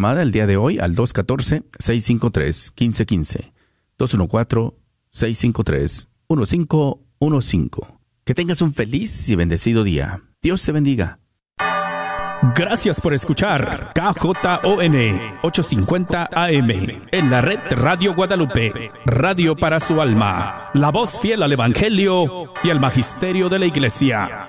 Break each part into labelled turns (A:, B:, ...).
A: llamada el día de hoy al 214-653-1515. 214-653-1515. Que tengas un feliz y bendecido día. Dios te bendiga.
B: Gracias por escuchar KJON 850 AM en la red Radio Guadalupe, radio para su alma, la voz fiel al Evangelio y al Magisterio de la Iglesia.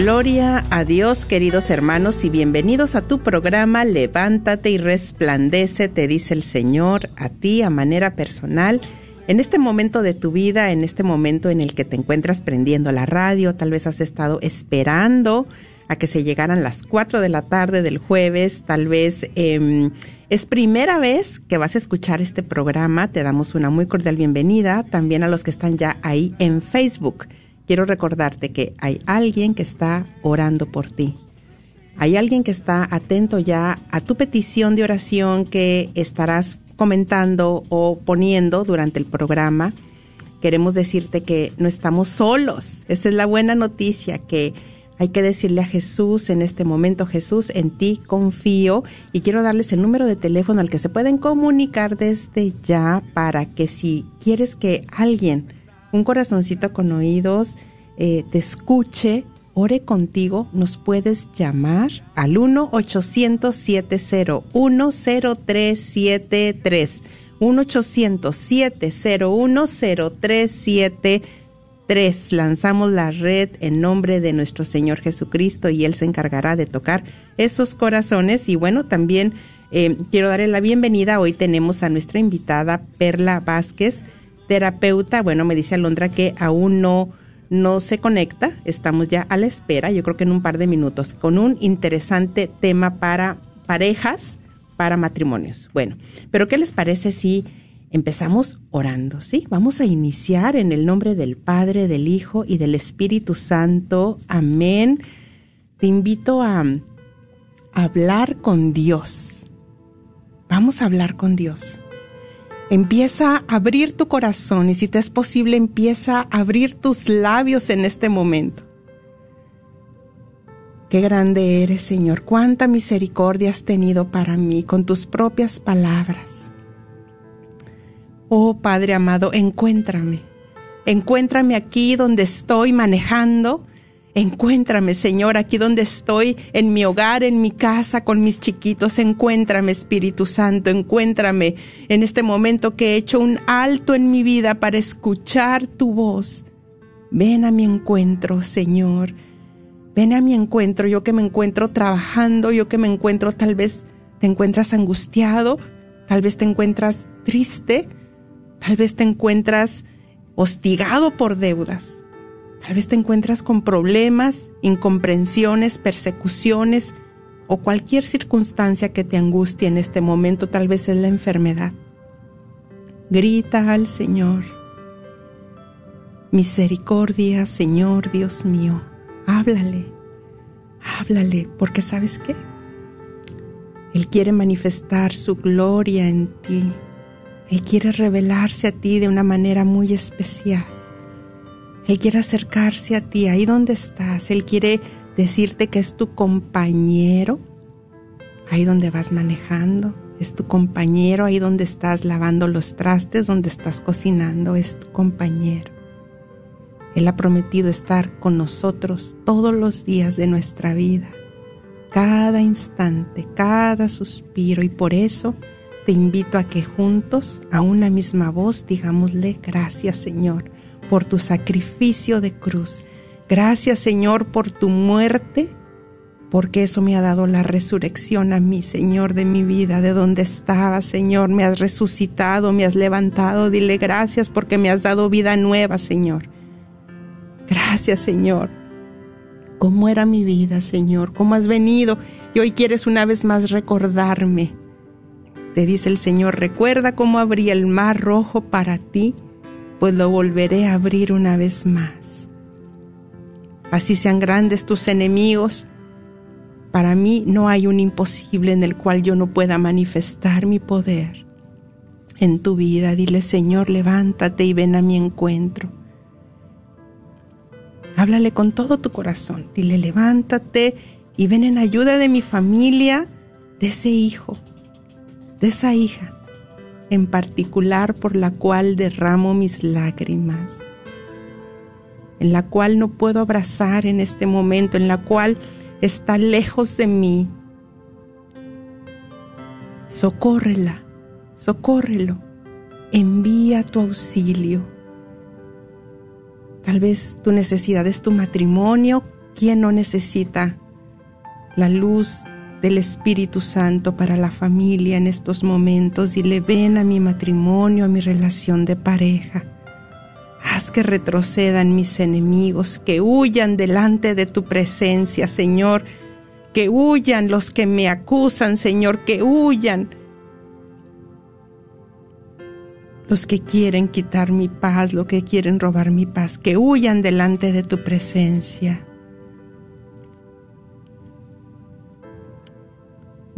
C: Gloria a Dios, queridos hermanos, y bienvenidos a tu programa Levántate y resplandece, te dice el Señor, a ti a manera personal. En este momento de tu vida, en este momento en el que te encuentras prendiendo la radio, tal vez has estado esperando a que se llegaran las 4 de la tarde del jueves, tal vez em, es primera vez que vas a escuchar este programa, te damos una muy cordial bienvenida, también a los que están ya ahí en Facebook quiero recordarte que hay alguien que está orando por ti. Hay alguien que está atento ya a tu petición de oración que estarás comentando o poniendo durante el programa. Queremos decirte que no estamos solos. Esa es la buena noticia que hay que decirle a Jesús en este momento, Jesús, en ti confío y quiero darles el número de teléfono al que se pueden comunicar desde ya para que si quieres que alguien un corazoncito con oídos eh, te escuche, ore contigo, nos puedes llamar al 1-800-701-0373. 1-800-701-0373. Lanzamos la red en nombre de nuestro Señor Jesucristo y Él se encargará de tocar esos corazones. Y bueno, también eh, quiero darle la bienvenida. Hoy tenemos a nuestra invitada Perla Vázquez terapeuta, bueno, me dice Alondra que aún no, no se conecta, estamos ya a la espera, yo creo que en un par de minutos, con un interesante tema para parejas, para matrimonios. Bueno, pero ¿qué les parece si empezamos orando? ¿Sí? Vamos a iniciar en el nombre del Padre, del Hijo y del Espíritu Santo. Amén. Te invito a, a hablar con Dios. Vamos a hablar con Dios. Empieza a abrir tu corazón y si te es posible empieza a abrir tus labios en este momento. Qué grande eres, Señor. Cuánta misericordia has tenido para mí con tus propias palabras. Oh Padre amado, encuéntrame. Encuéntrame aquí donde estoy manejando Encuéntrame, Señor, aquí donde estoy, en mi hogar, en mi casa, con mis chiquitos. Encuéntrame, Espíritu Santo. Encuéntrame en este momento que he hecho un alto en mi vida para escuchar tu voz. Ven a mi encuentro, Señor. Ven a mi encuentro, yo que me encuentro trabajando, yo que me encuentro tal vez te encuentras angustiado, tal vez te encuentras triste, tal vez te encuentras hostigado por deudas. Tal vez te encuentras con problemas, incomprensiones, persecuciones o cualquier circunstancia que te angustie en este momento, tal vez es la enfermedad. Grita al Señor. Misericordia, Señor Dios mío. Háblale, háblale, porque sabes qué? Él quiere manifestar su gloria en ti. Él quiere revelarse a ti de una manera muy especial. Él quiere acercarse a ti ahí donde estás. Él quiere decirte que es tu compañero ahí donde vas manejando. Es tu compañero ahí donde estás lavando los trastes, donde estás cocinando. Es tu compañero. Él ha prometido estar con nosotros todos los días de nuestra vida, cada instante, cada suspiro y por eso te invito a que juntos, a una misma voz, digámosle gracias Señor por tu sacrificio de cruz. Gracias Señor por tu muerte, porque eso me ha dado la resurrección a mí, Señor, de mi vida, de donde estaba, Señor. Me has resucitado, me has levantado. Dile gracias porque me has dado vida nueva, Señor. Gracias, Señor. ¿Cómo era mi vida, Señor? ¿Cómo has venido? Y hoy quieres una vez más recordarme. Te dice el Señor, recuerda cómo abrí el mar rojo para ti, pues lo volveré a abrir una vez más. Así sean grandes tus enemigos, para mí no hay un imposible en el cual yo no pueda manifestar mi poder. En tu vida, dile Señor, levántate y ven a mi encuentro. Háblale con todo tu corazón. Dile, levántate y ven en ayuda de mi familia, de ese hijo, de esa hija, en particular por la cual derramo mis lágrimas, en la cual no puedo abrazar en este momento, en la cual está lejos de mí. Socórrela, socórrelo, envía tu auxilio Tal vez tu necesidad es tu matrimonio. ¿Quién no necesita la luz del Espíritu Santo para la familia en estos momentos? Dile, ven a mi matrimonio, a mi relación de pareja. Haz que retrocedan mis enemigos, que huyan delante de tu presencia, Señor. Que huyan los que me acusan, Señor, que huyan los que quieren quitar mi paz, los que quieren robar mi paz, que huyan delante de tu presencia.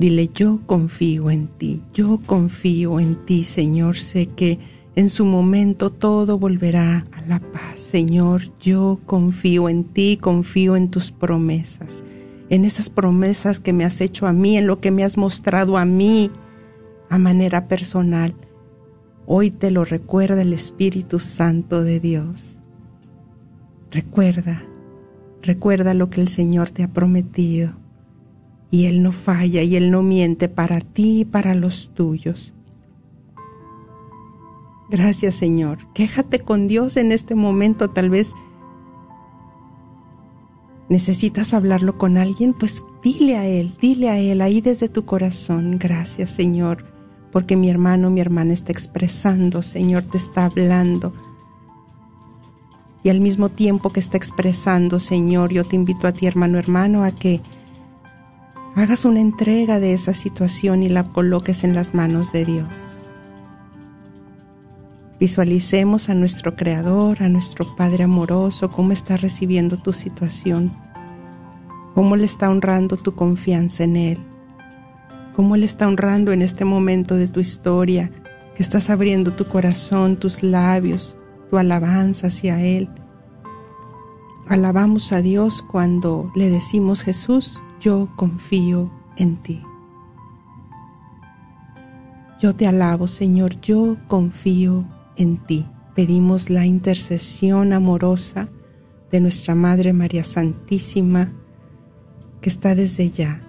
C: Dile, yo confío en ti, yo confío en ti, Señor, sé que en su momento todo volverá a la paz. Señor, yo confío en ti, confío en tus promesas, en esas promesas que me has hecho a mí, en lo que me has mostrado a mí a manera personal. Hoy te lo recuerda el Espíritu Santo de Dios. Recuerda, recuerda lo que el Señor te ha prometido. Y Él no falla y Él no miente para ti y para los tuyos. Gracias Señor. Quéjate con Dios en este momento. Tal vez necesitas hablarlo con alguien. Pues dile a Él, dile a Él ahí desde tu corazón. Gracias Señor porque mi hermano, mi hermana está expresando, Señor, te está hablando. Y al mismo tiempo que está expresando, Señor, yo te invito a ti, hermano, hermano, a que hagas una entrega de esa situación y la coloques en las manos de Dios. Visualicemos a nuestro Creador, a nuestro Padre amoroso, cómo está recibiendo tu situación, cómo le está honrando tu confianza en Él cómo Él está honrando en este momento de tu historia, que estás abriendo tu corazón, tus labios, tu alabanza hacia Él. Alabamos a Dios cuando le decimos, Jesús, yo confío en ti. Yo te alabo, Señor, yo confío en ti. Pedimos la intercesión amorosa de nuestra Madre María Santísima, que está desde ya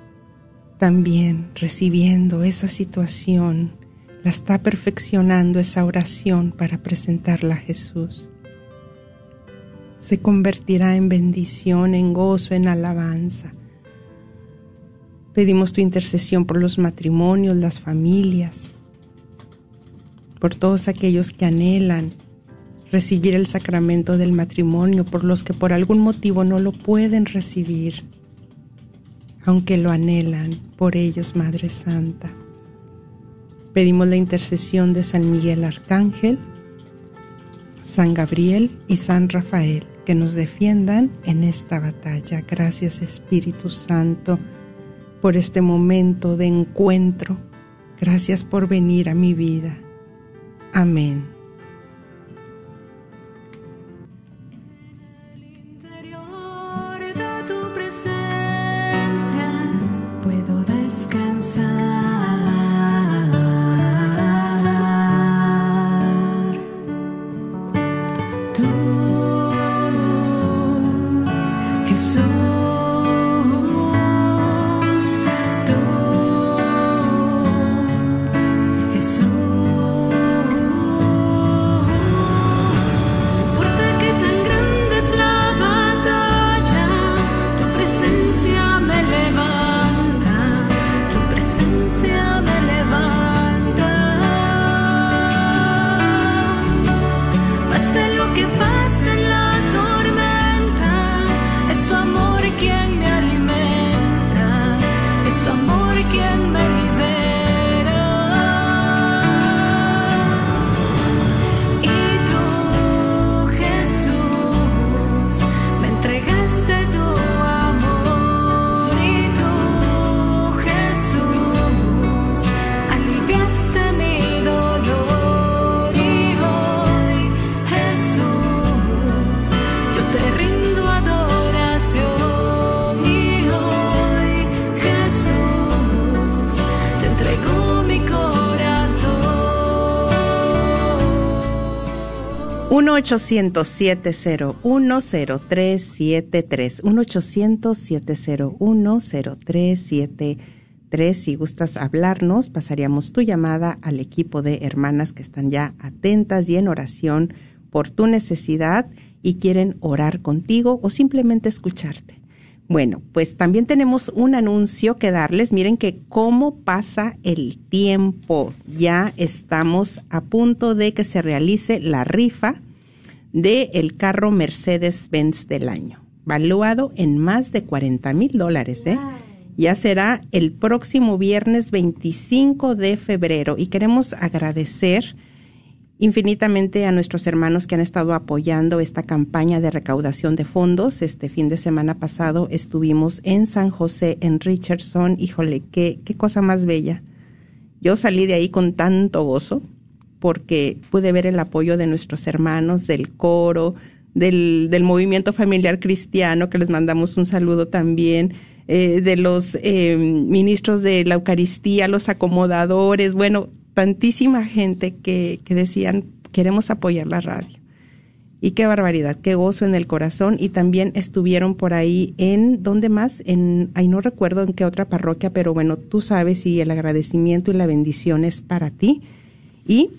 C: también recibiendo esa situación, la está perfeccionando esa oración para presentarla a Jesús. Se convertirá en bendición, en gozo, en alabanza. Pedimos tu intercesión por los matrimonios, las familias, por todos aquellos que anhelan recibir el sacramento del matrimonio, por los que por algún motivo no lo pueden recibir aunque lo anhelan por ellos, Madre Santa. Pedimos la intercesión de San Miguel Arcángel, San Gabriel y San Rafael que nos defiendan en esta batalla. Gracias Espíritu Santo por este momento de encuentro. Gracias por venir a mi vida. Amén. 1-800-701-0373. 1-800-701-0373. Si gustas hablarnos, pasaríamos tu llamada al equipo de hermanas que están ya atentas y en oración por tu necesidad y quieren orar contigo o simplemente escucharte. Bueno, pues también tenemos un anuncio que darles. Miren que cómo pasa el tiempo. Ya estamos a punto de que se realice la rifa de el carro Mercedes-Benz del año, valuado en más de 40 mil dólares. ¿eh? Ya será el próximo viernes 25 de febrero y queremos agradecer infinitamente a nuestros hermanos que han estado apoyando esta campaña de recaudación de fondos. Este fin de semana pasado estuvimos en San José, en Richardson. Híjole, qué, qué cosa más bella. Yo salí de ahí con tanto gozo porque pude ver el apoyo de nuestros hermanos del coro, del, del movimiento familiar cristiano, que les mandamos un saludo también, eh, de los eh, ministros de la Eucaristía, los acomodadores, bueno, tantísima gente que, que decían, queremos apoyar la radio. Y qué barbaridad, qué gozo en el corazón. Y también estuvieron por ahí en, ¿dónde más? En, ahí no recuerdo en qué otra parroquia, pero bueno, tú sabes y el agradecimiento y la bendición es para ti. Y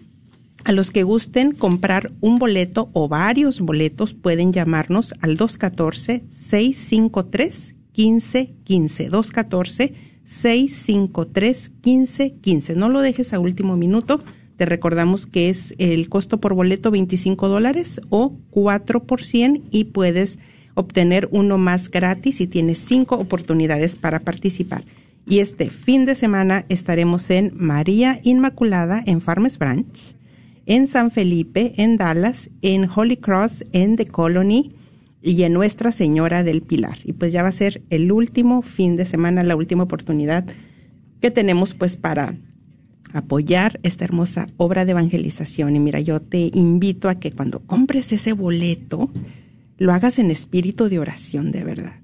C: a los que gusten comprar un boleto o varios boletos pueden llamarnos al 214-653-1515. 214-653-1515. No lo dejes a último minuto. Te recordamos que es el costo por boleto 25 dólares o 4 por 100 y puedes obtener uno más gratis y tienes cinco oportunidades para participar. Y este fin de semana estaremos en María Inmaculada en Farmers Branch en San Felipe, en Dallas, en Holy Cross, en The Colony y en Nuestra Señora del Pilar. Y pues ya va a ser el último fin de semana, la última oportunidad que tenemos pues para apoyar esta hermosa obra de evangelización. Y mira, yo te invito a que cuando compres ese boleto, lo hagas en espíritu de oración de verdad.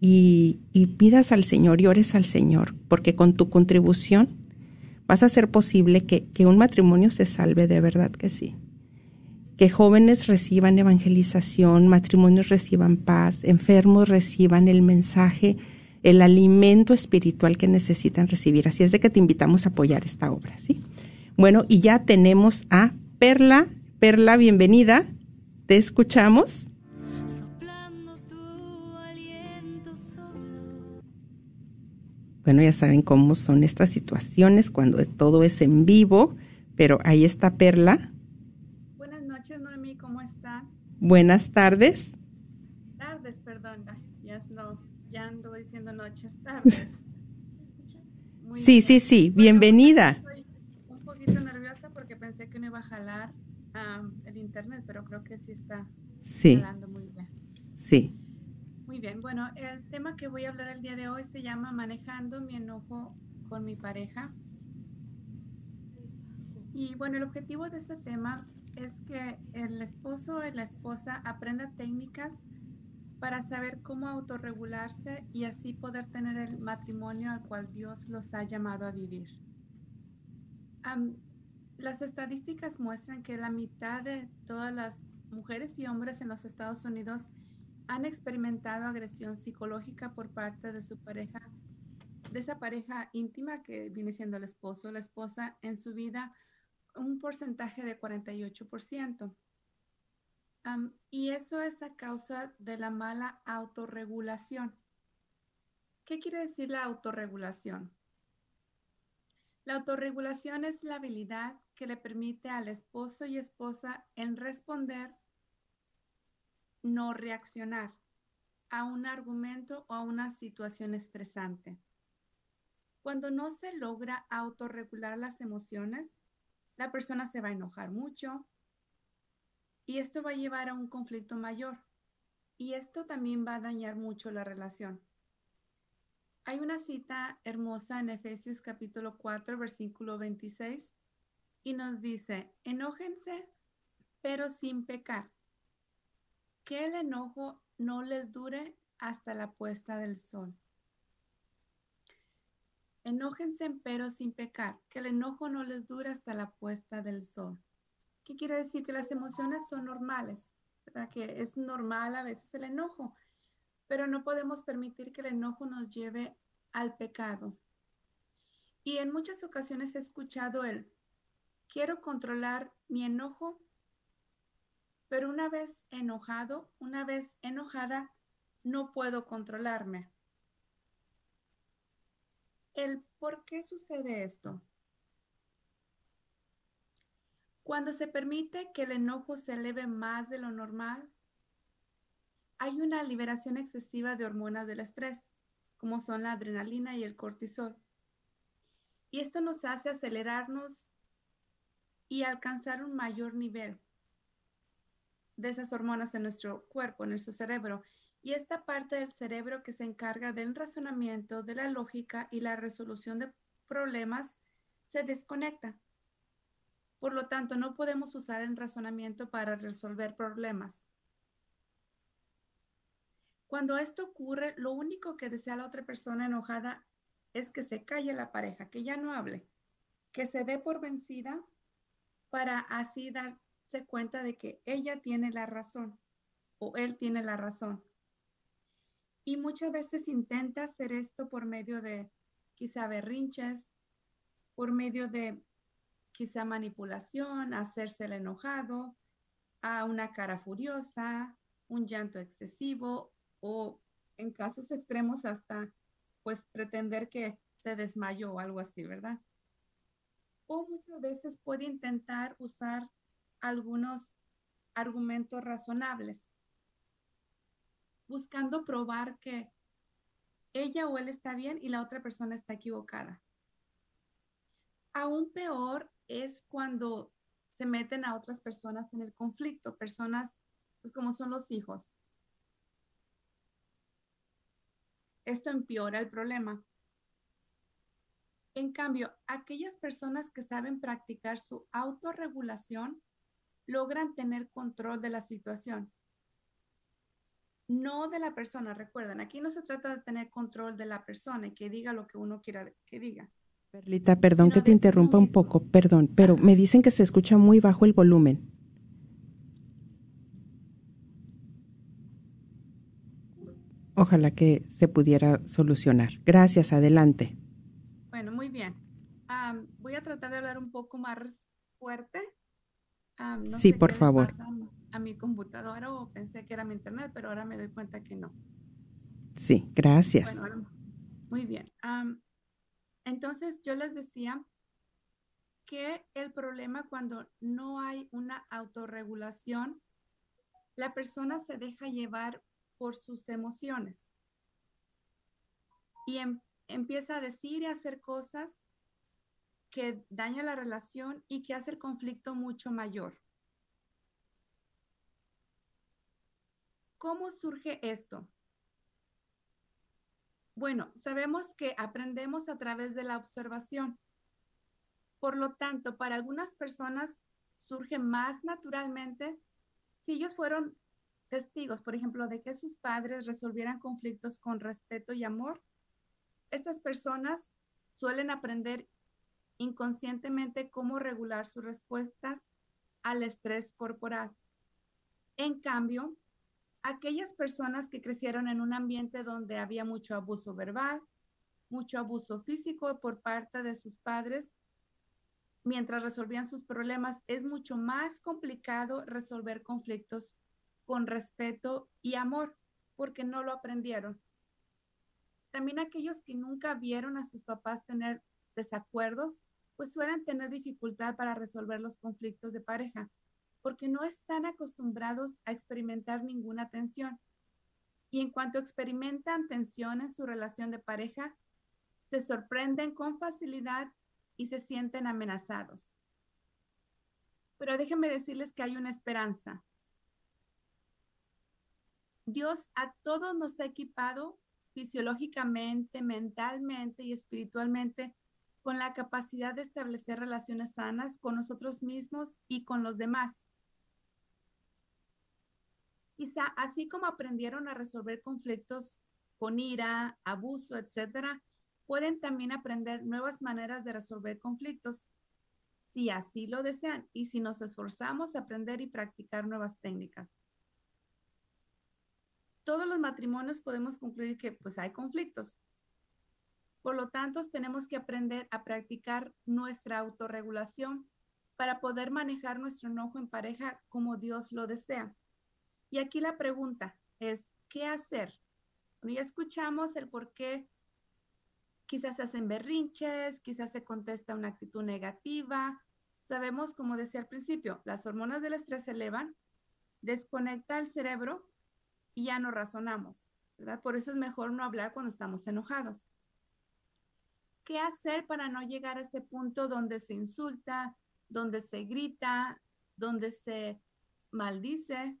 C: Y, y pidas al Señor y ores al Señor, porque con tu contribución vas a hacer posible que, un matrimonio se salve de verdad que sí. Que jóvenes reciban evangelización, matrimonios reciban paz, enfermos reciban el mensaje, el alimento espiritual que necesitan recibir. Así es de que te invitamos a apoyar esta obra, ¿sí? Bueno, y ya tenemos a Perla. Perla, bienvenida. Te escuchamos. Bueno, ya saben cómo son estas situaciones cuando todo es en vivo, pero ahí está Perla.
D: Buenas noches, Noemí, ¿cómo están?
C: Buenas tardes.
D: Tardes, perdón, ya, no, ya ando diciendo noches, tardes.
C: sí, sí, sí, bienvenida.
D: Estoy un poquito nerviosa porque pensé que no iba a jalar el internet, pero creo que sí está
C: sí. jalando muy bien. Sí.
D: Bueno, el tema que voy a hablar el día de hoy se llama Manejando mi enojo con mi pareja. Y bueno, el objetivo de este tema es que el esposo y la esposa aprenda técnicas para saber cómo autorregularse y así poder tener el matrimonio al cual Dios los ha llamado a vivir. las estadísticas muestran que la mitad de todas las mujeres y hombres en los Estados Unidos han experimentado agresión psicológica por parte de su pareja, de esa pareja íntima que viene siendo el esposo o la esposa en su vida, un porcentaje de 48%. y eso es a causa de la mala autorregulación. ¿Qué quiere decir la autorregulación? La autorregulación es la habilidad que le permite al esposo y esposa en responder, no reaccionar a un argumento o a una situación estresante. Cuando no se logra autorregular las emociones, la persona se va a enojar mucho y esto va a llevar a un conflicto mayor y esto también va a dañar mucho la relación. Hay una cita hermosa en Efesios capítulo 4, versículo 26, y nos dice, enójense, pero sin pecar. Que el enojo no les dure hasta la puesta del sol. Enójense, pero sin pecar. Que el enojo no les dure hasta la puesta del sol. ¿Qué quiere decir? Que las emociones son normales, ¿verdad? Que es normal a veces el enojo pero no podemos permitir que el enojo nos lleve al pecado. Y en muchas ocasiones he escuchado el, quiero controlar mi enojo, pero una vez enojado, una vez enojada, no puedo controlarme. El por qué sucede esto. Cuando se permite que el enojo se eleve más de lo normal, hay una liberación excesiva de hormonas del estrés, como son la adrenalina y el cortisol. Y esto nos hace acelerarnos y alcanzar un mayor nivel de esas hormonas en nuestro cuerpo, en nuestro cerebro. Y esta parte del cerebro que se encarga del razonamiento, de la lógica y la resolución de problemas se desconecta. Por lo tanto, no podemos usar el razonamiento para resolver problemas. Cuando esto ocurre, lo único que desea la otra persona enojada es que se calle la pareja, que ya no hable, que se dé por vencida para así darse cuenta de que ella tiene la razón o él tiene la razón. Y muchas veces intenta hacer esto por medio de quizá berrinches, por medio de quizá manipulación, hacerse el enojado, a una cara furiosa, un llanto excesivo o en casos extremos hasta pues pretender que se desmayó o algo así, ¿verdad? O muchas veces puede intentar usar algunos argumentos razonables, buscando probar que ella o él está bien y la otra persona está equivocada. Aún peor es cuando se meten a otras personas en el conflicto, personas pues como son los hijos, esto empeora el problema. En cambio, aquellas personas que saben practicar su autorregulación logran tener control de la situación. No de la persona, recuerden, aquí no se trata de tener control de la persona y que diga lo que uno quiera que diga.
C: Perlita, perdón que te interrumpa un poco, perdón, pero me dicen que se escucha muy bajo el volumen. ojalá que se pudiera solucionar. Gracias, adelante.
D: Bueno, muy bien. voy a tratar de hablar un poco más fuerte.
C: Sí, por favor.
D: A, mi computadora o pensé que era mi internet, pero ahora me doy cuenta que no.
C: Sí, gracias.
D: muy bien. entonces, yo les decía que el problema cuando no hay una autorregulación, la persona se deja llevar por sus emociones. Y em, empieza a decir y hacer cosas que daña la relación y que hace el conflicto mucho mayor. ¿Cómo surge esto? Bueno, sabemos que aprendemos a través de la observación. Por lo tanto, para algunas personas surge más naturalmente si ellos fueron testigos, por ejemplo, de que sus padres resolvieran conflictos con respeto y amor, estas personas suelen aprender inconscientemente cómo regular sus respuestas al estrés corporal. En cambio, aquellas personas que crecieron en un ambiente donde había mucho abuso verbal, mucho abuso físico por parte de sus padres, mientras resolvían sus problemas, es mucho más complicado resolver conflictos con respeto y amor, porque no lo aprendieron. También aquellos que nunca vieron a sus papás tener desacuerdos, pues suelen tener dificultad para resolver los conflictos de pareja, porque no están acostumbrados a experimentar ninguna tensión. Y en cuanto experimentan tensión en su relación de pareja, se sorprenden con facilidad y se sienten amenazados. Pero déjenme decirles que hay una esperanza. Dios a todos nos ha equipado fisiológicamente, mentalmente y espiritualmente con la capacidad de establecer relaciones sanas con nosotros mismos y con los demás. Quizá así como aprendieron a resolver conflictos con ira, abuso, etcétera, pueden también aprender nuevas maneras de resolver conflictos, si así lo desean y si nos esforzamos a aprender y practicar nuevas técnicas. Todos los matrimonios podemos concluir que pues hay conflictos, por lo tanto, tenemos que aprender a practicar nuestra autorregulación para poder manejar nuestro enojo en pareja como Dios lo desea. Y aquí la pregunta es, ¿qué hacer? ya escuchamos el por qué quizás se hacen berrinches, quizás se contesta una actitud negativa. Sabemos, como decía al principio, las hormonas del estrés se elevan, desconecta el cerebro y ya no razonamos, ¿verdad? Por eso es mejor no hablar cuando estamos enojados. ¿Qué hacer para no llegar a ese punto donde se insulta, donde se grita, donde se maldice?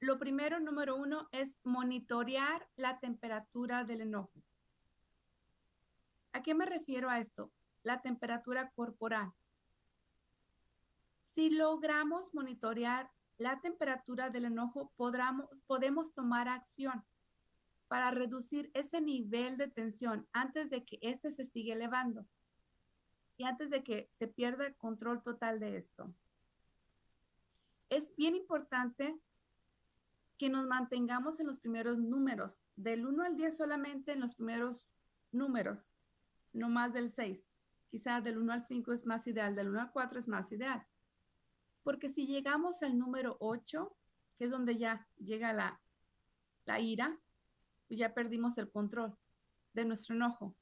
D: Lo primero, número uno, es monitorear la temperatura del enojo. ¿A qué me refiero a esto? La temperatura corporal. Si logramos monitorear la temperatura del enojo, podemos tomar acción para reducir ese nivel de tensión antes de que éste se siga elevando y antes de que se pierda control total de esto. Es bien importante que nos mantengamos en los primeros números, del 1 al 10 solamente en los primeros números, no más del 6. Quizá del 1 al 5 es más ideal, del 1 al 4 es más ideal. Porque si llegamos al número 8, que es donde ya llega la, la ira, pues ya perdimos el control de nuestro enojo,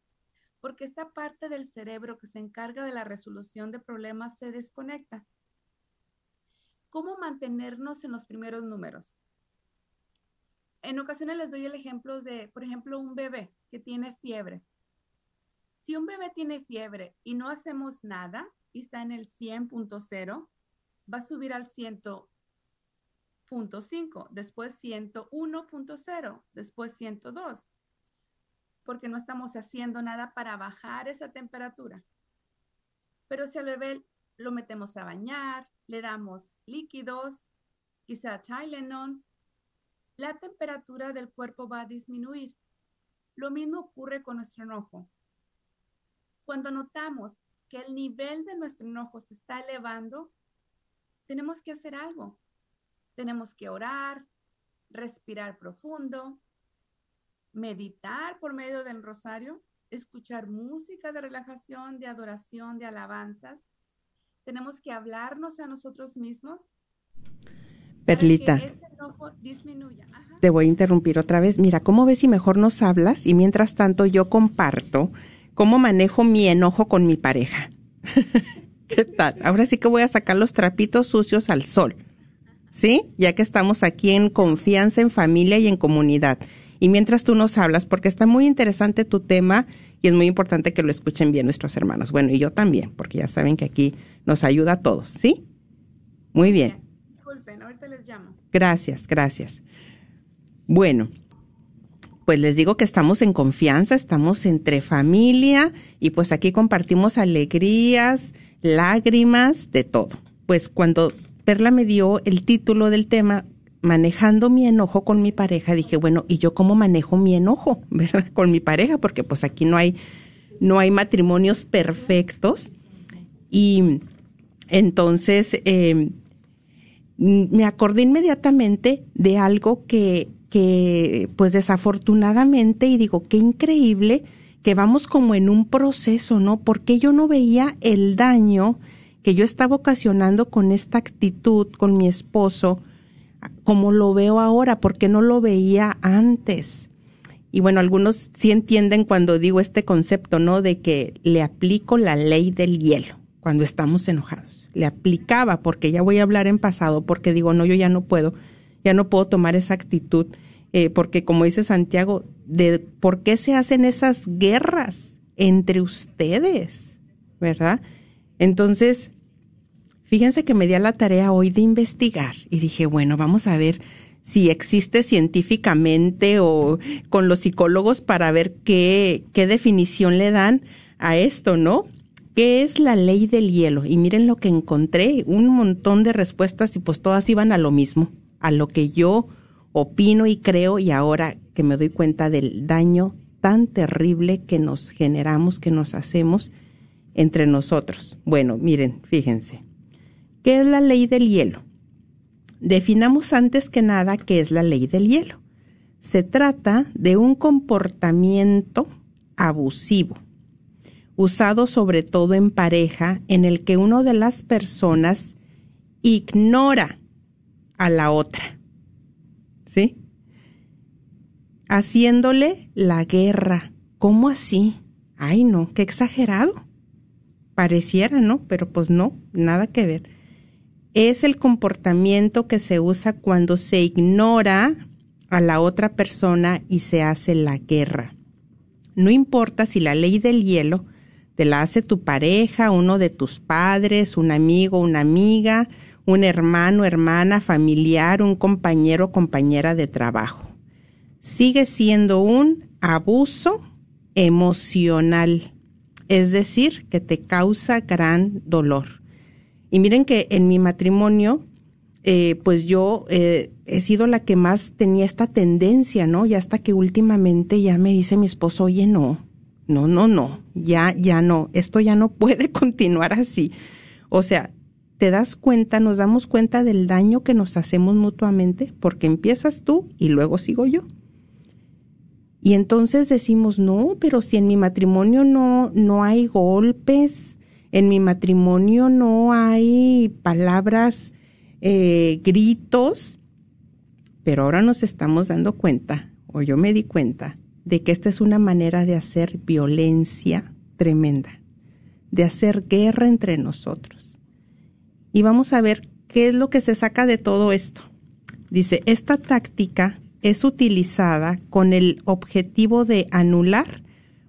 D: porque esta parte del cerebro que se encarga de la resolución de problemas se desconecta. ¿Cómo mantenernos en los primeros números? En ocasiones les doy el ejemplo de, por ejemplo, un bebé que tiene fiebre. Si un bebé tiene fiebre y no hacemos nada y está en el 100.0, va a subir al 100, 100.5, después 101.0, después 102, porque no estamos haciendo nada para bajar esa temperatura. Pero si al bebé lo metemos a bañar, le damos líquidos, quizá Tylenol, la temperatura del cuerpo va a disminuir. Lo mismo ocurre con nuestro enojo. Cuando notamos que el nivel de nuestro enojo se está elevando, tenemos que hacer algo. Tenemos que orar, respirar profundo, meditar por medio del rosario, escuchar música de relajación, de adoración, de alabanzas. Tenemos que hablarnos a nosotros mismos.
C: Perlita. Te voy a interrumpir otra vez. Mira, ¿cómo ves si mejor nos hablas? Y mientras tanto yo comparto cómo manejo mi enojo con mi pareja. ¿Qué tal? Ahora sí que voy a sacar los trapitos sucios al sol. ¿Sí? Ya que estamos aquí en confianza, en familia y en comunidad. Y mientras tú nos hablas, porque está muy interesante tu tema y es muy importante que lo escuchen bien nuestros hermanos. Bueno, y yo también, porque ya saben que aquí nos ayuda a todos, ¿sí? Muy bien.
D: Disculpen, ahorita les llamo.
C: Gracias, gracias. Bueno, pues les digo que estamos en confianza, estamos entre familia y pues aquí compartimos alegrías, lágrimas, de todo. Pues cuando Perla me dio el título del tema, manejando mi enojo con mi pareja, dije, bueno, ¿y yo cómo manejo mi enojo, verdad? Con mi pareja, porque pues aquí no hay, no hay matrimonios perfectos. Y entonces, em, me acordé inmediatamente de algo que, que, pues desafortunadamente, y digo, qué increíble que vamos como en un proceso, ¿no? Porque yo no veía el daño que yo estaba ocasionando con esta actitud con mi esposo, como lo veo ahora, porque no lo veía antes. Y bueno, algunos sí entienden cuando digo este concepto, ¿no? De que le aplico la ley del hielo cuando estamos enojados. Le aplicaba, porque ya voy a hablar en pasado, porque digo, no, yo ya no puedo, ya no puedo tomar esa actitud, eh, porque como dice Santiago, de por qué se hacen esas guerras entre ustedes, ¿verdad? Entonces, fíjense que me di a la tarea hoy de investigar y dije, bueno, vamos a ver si existe científicamente o con los psicólogos para ver qué, qué definición le dan a esto, ¿no? ¿Qué es la ley del hielo? Y miren lo que encontré, un montón de respuestas y pues todas iban a lo mismo, a lo que yo opino y creo y ahora que me doy cuenta del daño tan terrible que nos generamos, que nos hacemos entre nosotros. Bueno, miren, fíjense. ¿Qué es la ley del hielo? Definamos antes que nada qué es la ley del hielo. Se trata de un comportamiento abusivo, usado sobre todo en pareja, en el que uno de las personas ignora a la otra. ¿Sí? Haciéndole la guerra. ¿Cómo así? Ay, no, qué exagerado. Pareciera, ¿no? Pero pues no, nada que ver es el comportamiento que se usa cuando se ignora a la otra persona y se hace la guerra. No importa si la ley del hielo te la hace tu pareja, uno de tus padres, un amigo, una amiga, un hermano, hermana, familiar, un compañero o compañera de trabajo. Sigue siendo un abuso emocional, es decir, que te causa gran dolor. Y miren que en mi matrimonio, eh, pues yo eh, he sido la que más tenía esta tendencia, ¿no? Y hasta que últimamente ya me dice mi esposo, oye, no, no, no, no, ya, ya no, esto ya no puede continuar así. O sea, te das cuenta, nos damos cuenta del daño que nos hacemos mutuamente, porque empiezas tú y luego sigo yo. Y entonces decimos, no, pero si en mi matrimonio no, no hay golpes, en mi matrimonio no hay palabras, eh, gritos, pero ahora nos estamos dando cuenta, o yo me di cuenta, de que esta es una manera de hacer violencia tremenda, de hacer guerra entre nosotros. Y vamos a ver qué es lo que se saca de todo esto. Dice, esta táctica es utilizada con el objetivo de anular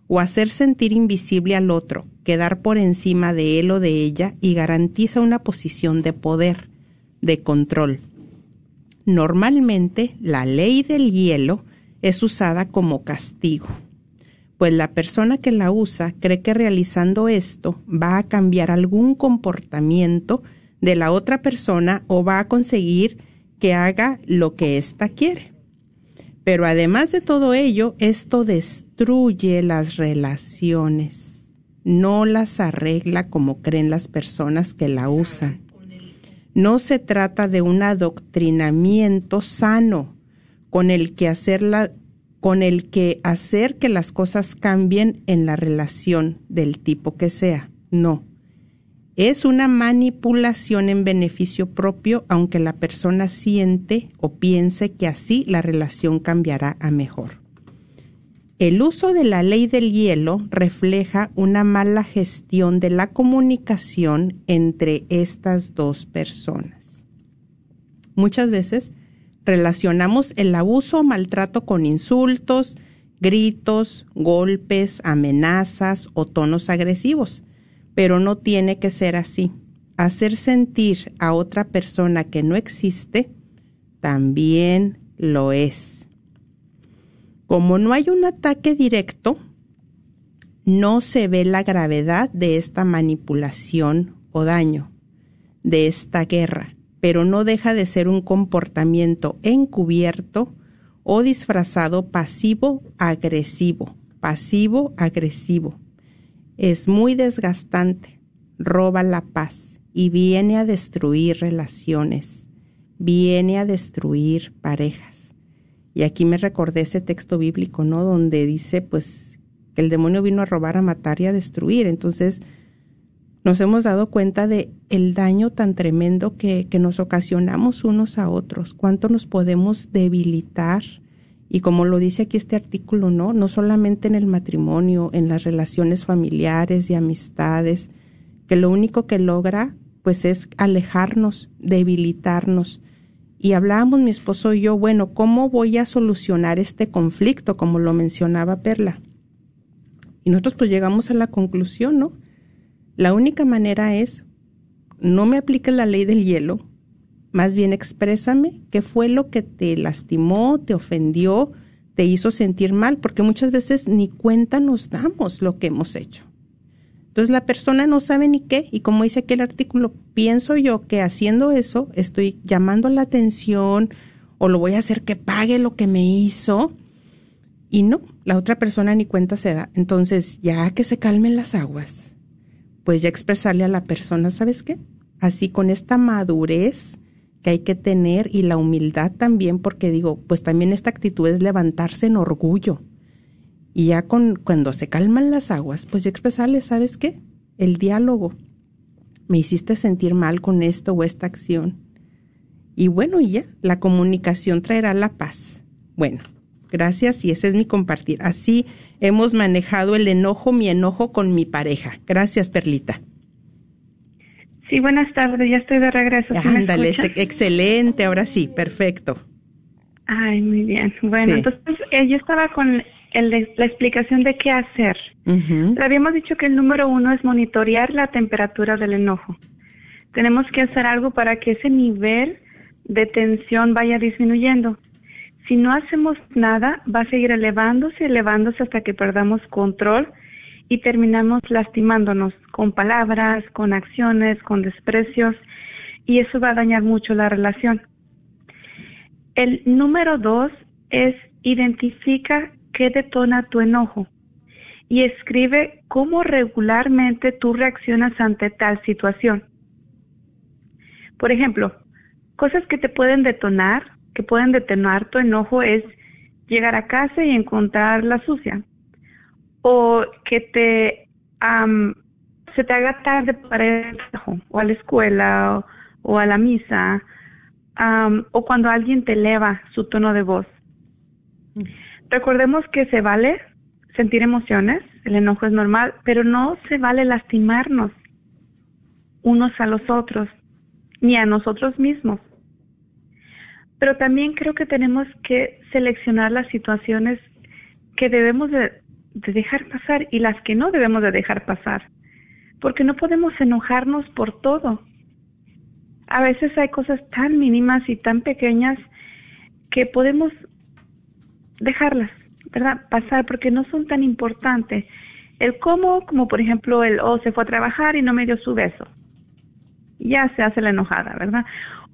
C: o hacer sentir invisible al otro, quedar por encima de él o de ella y garantiza una posición de poder, de control. Normalmente la ley del hielo es usada como castigo, pues la persona que la usa cree que realizando esto va a cambiar algún comportamiento de la otra persona o va a conseguir que haga lo que ésta quiere. Pero además de todo ello, esto destruye las relaciones, no las arregla como creen las personas que la usan. No se trata de un adoctrinamiento sano con el que con el que hacer que las cosas cambien en la relación del tipo que sea. No es una manipulación en beneficio propio, aunque la persona siente o piense que así la relación cambiará a mejor. El uso de la ley del hielo refleja una mala gestión de la comunicación entre estas dos personas. Muchas veces relacionamos el abuso o maltrato con insultos, gritos, golpes, amenazas o tonos agresivos pero no tiene que ser así. Hacer sentir a otra persona que no existe también lo es. Como no hay un ataque directo, no se ve la gravedad de esta manipulación o daño, de esta guerra, pero no deja de ser un comportamiento encubierto o disfrazado pasivo-agresivo, pasivo-agresivo es muy desgastante, roba la paz y viene a destruir relaciones. viene a destruir parejas. Y aquí me recordé ese texto bíblico, ¿no? Donde dice, pues, que el demonio vino a robar, a matar y a destruir. Entonces, nos hemos dado cuenta de el daño tan tremendo que, que nos ocasionamos unos a otros, cuánto nos podemos debilitar. Y como lo dice aquí este artículo, ¿no? No solamente en el matrimonio, en las relaciones familiares y amistades, que lo único que logra pues es alejarnos, debilitarnos. Y hablábamos mi esposo y yo, bueno, ¿cómo voy a solucionar este conflicto? Como lo mencionaba Perla. Y nosotros pues llegamos a la conclusión, ¿no? La única manera es, no me apliques la ley del hielo, más bien exprésame qué fue lo que te lastimó, te ofendió, te hizo sentir mal, porque muchas veces ni cuenta nos damos lo que hemos hecho. Entonces la persona no sabe ni qué y como dice aquí el artículo, pienso yo que haciendo eso estoy llamando la atención o lo voy a hacer que pague lo que me hizo y no, la otra persona ni cuenta se da. Entonces ya que se calmen las aguas, pues ya expresarle a la persona, ¿sabes qué? Así con esta madurez que hay que tener y la humildad también, porque digo, pues también esta actitud es levantarse en orgullo y ya con, cuando se calman las aguas, pues ya expresarle, ¿sabes qué? El diálogo. Me hiciste sentir mal con esto o esta acción. Y bueno, ya, la comunicación traerá la paz. Bueno, gracias y ese es mi compartir. Así hemos manejado el enojo, mi enojo con mi pareja. Gracias, Perlita.
E: Sí, buenas tardes, ya estoy de regreso.
C: Ándale, excelente, ahora sí, perfecto.
E: Ay, muy bien. Bueno, entonces eh, yo estaba con la explicación de qué hacer. habíamos dicho que el número uno es monitorear la temperatura del enojo. Tenemos que hacer algo para que ese nivel de tensión vaya disminuyendo. Si no hacemos nada, va a seguir elevándose, elevándose hasta que perdamos control y terminamos lastimándonos con palabras, con acciones, con desprecios y eso va a dañar mucho la relación. El número dos es identifica qué detona tu enojo y escribe cómo regularmente tú reaccionas ante tal situación. Por ejemplo, cosas que te pueden detonar, que pueden detonar tu enojo es llegar a casa y encontrarla sucia o que te se te haga tarde para ir al trabajo o a la escuela o, a la misa o cuando alguien te eleva su tono de voz. Recordemos que se vale sentir emociones, el enojo es normal, pero no se vale lastimarnos unos a los otros, ni a nosotros mismos. Pero también creo que tenemos que seleccionar las situaciones que debemos de, dejar pasar y las que no debemos de dejar pasar, porque no podemos enojarnos por todo. A veces hay cosas tan mínimas y tan pequeñas que podemos dejarlas, ¿verdad? Pasar porque no son tan importantes. El cómo, como por ejemplo el, oh, se fue a trabajar y no me dio su beso. Ya se hace la enojada, ¿verdad?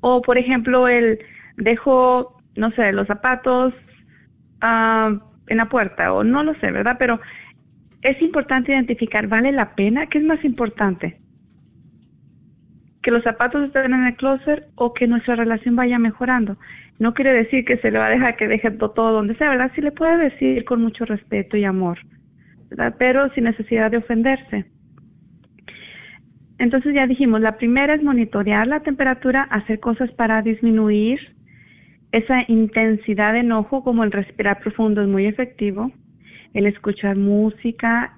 E: O por ejemplo el dejó, no sé, los zapatos uh, en la puerta o no lo sé, ¿verdad? Pero es importante identificar, ¿vale la pena? ¿Qué es más importante? que los zapatos estén en el closet o que nuestra relación vaya mejorando. No quiere decir que se le va a dejar que deje todo donde sea, ¿verdad? Sí le puede decir con mucho respeto y amor, ¿verdad? Pero sin necesidad de ofenderse. Entonces ya dijimos, la primera es monitorear la temperatura, hacer cosas para disminuir esa intensidad de enojo, como el respirar profundo es muy efectivo, el escuchar música,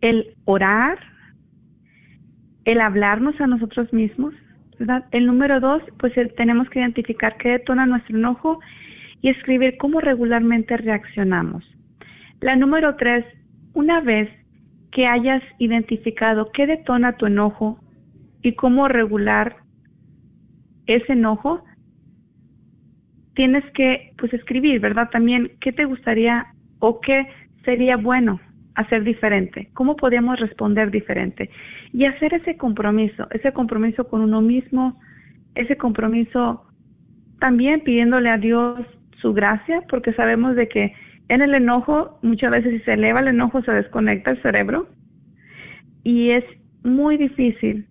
E: el orar, el hablarnos a nosotros mismos. El número dos, pues tenemos que identificar qué detona nuestro enojo y escribir cómo regularmente reaccionamos. La número tres, una vez que hayas identificado qué detona tu enojo y cómo regular ese enojo, tienes que pues escribir, ¿verdad? También qué te gustaría o qué sería bueno hacer diferente, cómo podíamos responder diferente y hacer ese compromiso, ese compromiso con uno mismo, ese compromiso también pidiéndole a Dios su gracia, porque sabemos de que en el enojo, muchas veces si se eleva el enojo se desconecta el cerebro y es muy difícil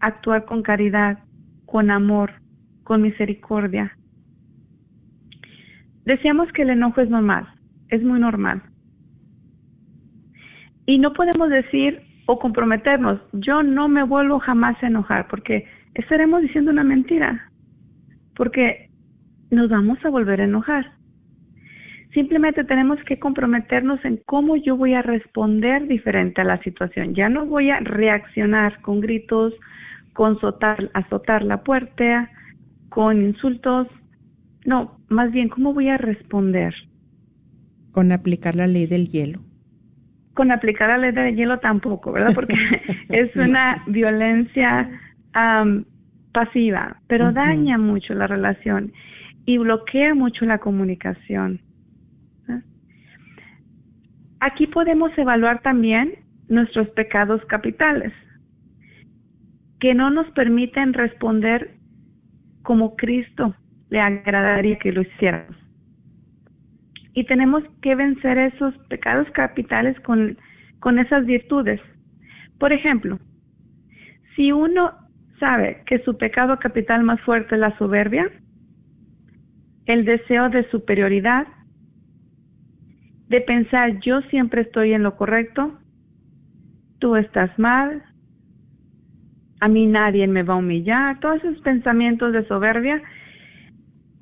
E: actuar con caridad, con amor, con misericordia. Decíamos que el enojo es normal, es muy normal. Y no podemos decir o comprometernos, yo no me vuelvo jamás a enojar, porque estaremos diciendo una mentira, porque nos vamos a volver a enojar. Simplemente tenemos que comprometernos en cómo yo voy a responder diferente a la situación. Ya no voy a reaccionar con gritos, con azotar la puerta, con insultos. No, más bien, ¿cómo voy a responder?
C: Con aplicar la ley del hielo
E: con aplicar la ley del hielo tampoco, ¿verdad? Porque es una violencia pasiva, pero daña mucho la relación y bloquea mucho la comunicación. Aquí podemos evaluar también nuestros pecados capitales, que no nos permiten responder como Cristo le agradaría que lo hiciéramos y tenemos que vencer esos pecados capitales con, con esas virtudes. Por ejemplo, si uno sabe que su pecado capital más fuerte es la soberbia, el deseo de superioridad, de pensar yo siempre estoy en lo correcto, tú estás mal, a mí nadie me va a humillar, todos esos pensamientos de soberbia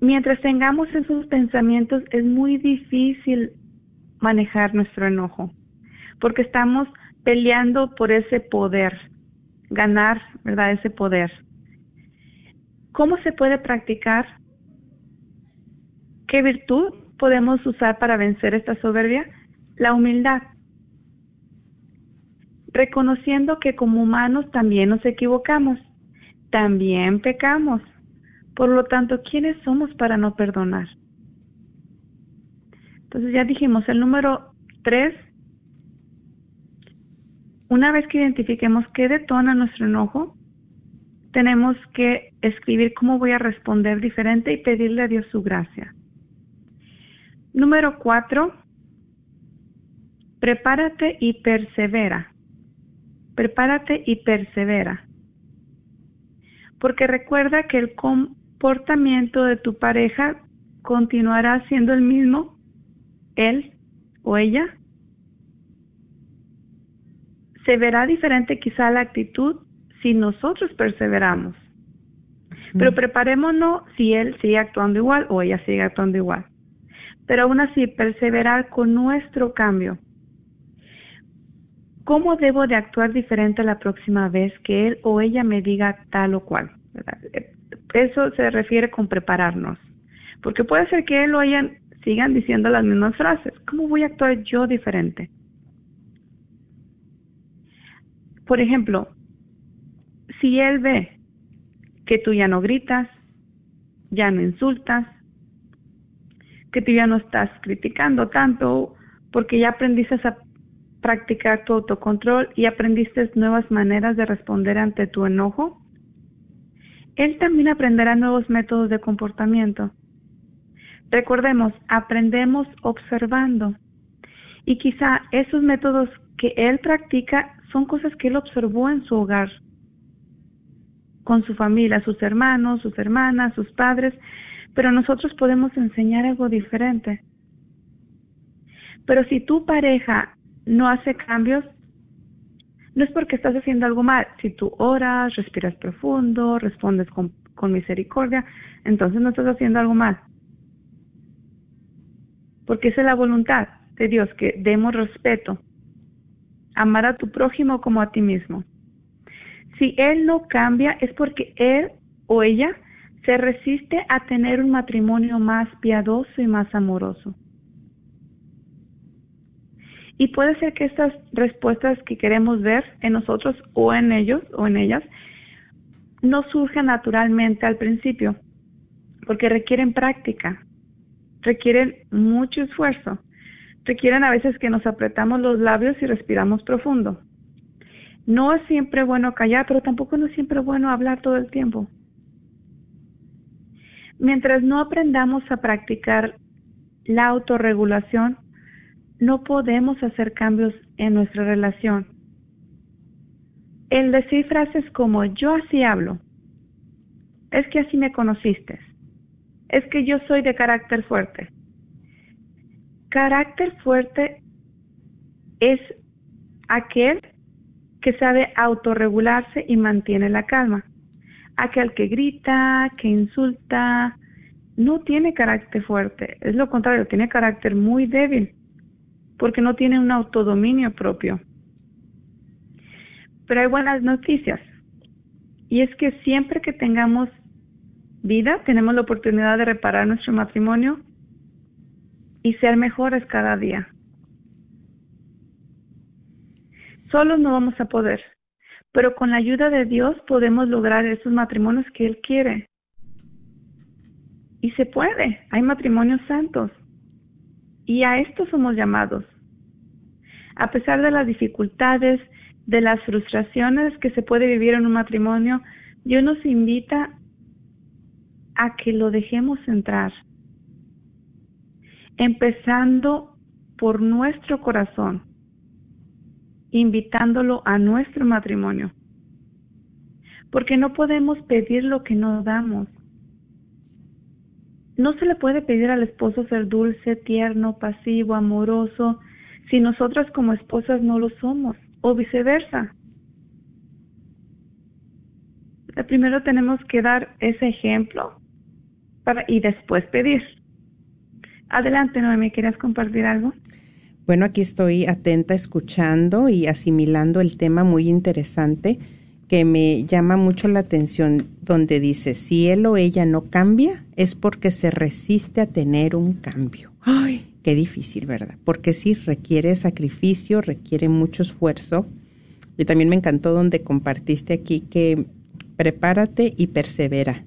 E: mientras tengamos esos pensamientos es muy difícil manejar nuestro enojo, porque estamos peleando por ese poder, ganar, ¿verdad? Ese poder. ¿Cómo se puede practicar? ¿Qué virtud podemos usar para vencer esta soberbia? La humildad. Reconociendo que como humanos también nos equivocamos, también pecamos por lo tanto, ¿quiénes somos para no perdonar? Entonces ya dijimos, el número tres, una vez que identifiquemos qué detona nuestro enojo, tenemos que escribir cómo voy a responder diferente y pedirle a Dios su gracia. Número cuatro, prepárate y persevera. Prepárate y persevera. Porque recuerda que el, comportamiento de tu pareja continuará siendo el mismo, él o ella. Se verá diferente quizá la actitud si nosotros perseveramos. Pero preparémonos si él sigue actuando igual o ella sigue actuando igual. Pero aún así, perseverar con nuestro cambio. ¿Cómo debo de actuar diferente la próxima vez que él o ella me diga tal o cual? Eso se refiere con prepararnos. Porque puede ser que él o ella sigan diciendo las mismas frases. ¿Cómo voy a actuar yo diferente? Por ejemplo, si él ve que tú ya no gritas, ya no insultas, que tú ya no estás criticando tanto, porque ya aprendiste a practicar tu autocontrol y aprendiste nuevas maneras de responder ante tu enojo, él también aprenderá nuevos métodos de comportamiento. Recordemos, aprendemos observando. Y quizá esos métodos que él practica son cosas que él observó en su hogar, con su familia, sus hermanos, sus hermanas, sus padres, pero nosotros podemos enseñar algo diferente. Pero si tu pareja no hace cambios, no es porque estás haciendo algo mal. Si tú oras, respiras profundo, respondes con, misericordia, entonces no estás haciendo algo mal. Porque esa es la voluntad de Dios, que demos respeto. Amar a tu prójimo como a ti mismo. Si Él no cambia es porque Él o ella se resiste a tener un matrimonio más piadoso y más amoroso. Y puede ser que estas respuestas que queremos ver en nosotros o en ellos o en ellas no surjan naturalmente al principio, porque requieren práctica, requieren mucho esfuerzo, requieren a veces que nos apretamos los labios y respiramos profundo. No es siempre bueno callar, pero tampoco no es siempre bueno hablar todo el tiempo. Mientras no aprendamos a practicar la autorregulación, no podemos hacer cambios en nuestra relación. El decir frases como yo así hablo, es que así me conociste, es que yo soy de carácter fuerte. Carácter fuerte es aquel que sabe autorregularse y mantiene la calma. Aquel que grita, que insulta, no tiene carácter fuerte, es lo contrario, tiene carácter muy débil, porque no tiene un autodominio propio. Pero hay buenas noticias, y es que siempre que tengamos vida, tenemos la oportunidad de reparar nuestro matrimonio y ser mejores cada día. Solos no vamos a poder, pero con la ayuda de Dios podemos lograr esos matrimonios que Él quiere. Y se puede, hay matrimonios santos. Y a esto somos llamados. A pesar de las dificultades, de las frustraciones que se puede vivir en un matrimonio, Dios nos invita a que lo dejemos entrar. Empezando por nuestro corazón, invitándolo a nuestro matrimonio. Porque no podemos pedir lo que no damos. No se le puede pedir al esposo ser dulce, tierno, pasivo, amoroso, si nosotras como esposas no lo somos, o viceversa. Primero tenemos que dar ese ejemplo para, y después pedir. Adelante, Noemi, ¿querías compartir algo?
C: Bueno, aquí estoy atenta, escuchando y asimilando el tema muy interesante que me llama mucho la atención, donde dice, si él o ella no cambia, es porque se resiste a tener un cambio. Ay, qué difícil, ¿verdad? Porque sí, requiere sacrificio, requiere mucho esfuerzo. Y también me encantó donde compartiste aquí que prepárate y persevera.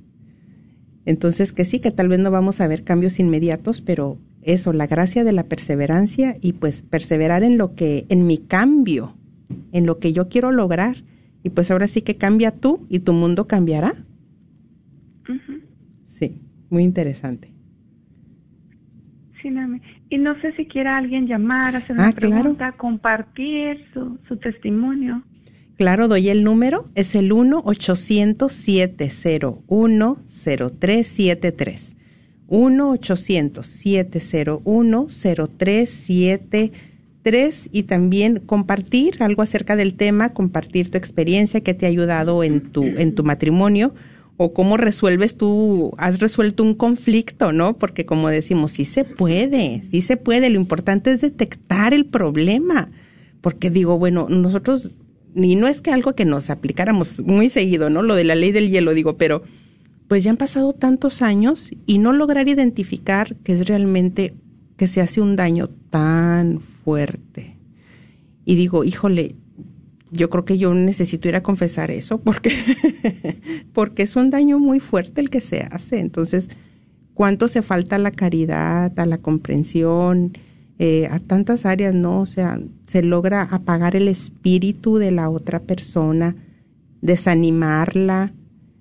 C: Entonces, que sí, que tal vez no vamos a ver cambios inmediatos, pero eso, la gracia de la perseverancia y pues perseverar en lo que, en mi cambio, en lo que yo quiero lograr y pues ahora sí que cambia tú y tu mundo cambiará. Sí, muy interesante.
E: Sí, Y no sé si quiera alguien llamar, hacer una ah, pregunta, compartir su, su testimonio.
C: Claro, doy el número, es el 1-800-701-0373. 1-800-701-0373 y también compartir algo acerca del tema, compartir tu experiencia que te ha ayudado en tu, en tu matrimonio o cómo resuelves tú, has resuelto un conflicto, ¿no? Porque como decimos, sí se puede, sí se puede, lo importante es detectar el problema, porque digo, bueno, nosotros, y no es que algo que nos aplicáramos muy seguido, ¿no? Lo de la ley del hielo, digo, pero pues ya han pasado tantos años y no lograr identificar que es realmente que se hace un daño tan fuerte. Y digo, híjole, yo creo que yo necesito ir a confesar eso porque, porque es un daño muy fuerte el que se hace. Entonces, ¿cuánto se falta a la caridad, a la comprensión, eh, a tantas áreas, no? O sea, se logra apagar el espíritu de la otra persona, desanimarla,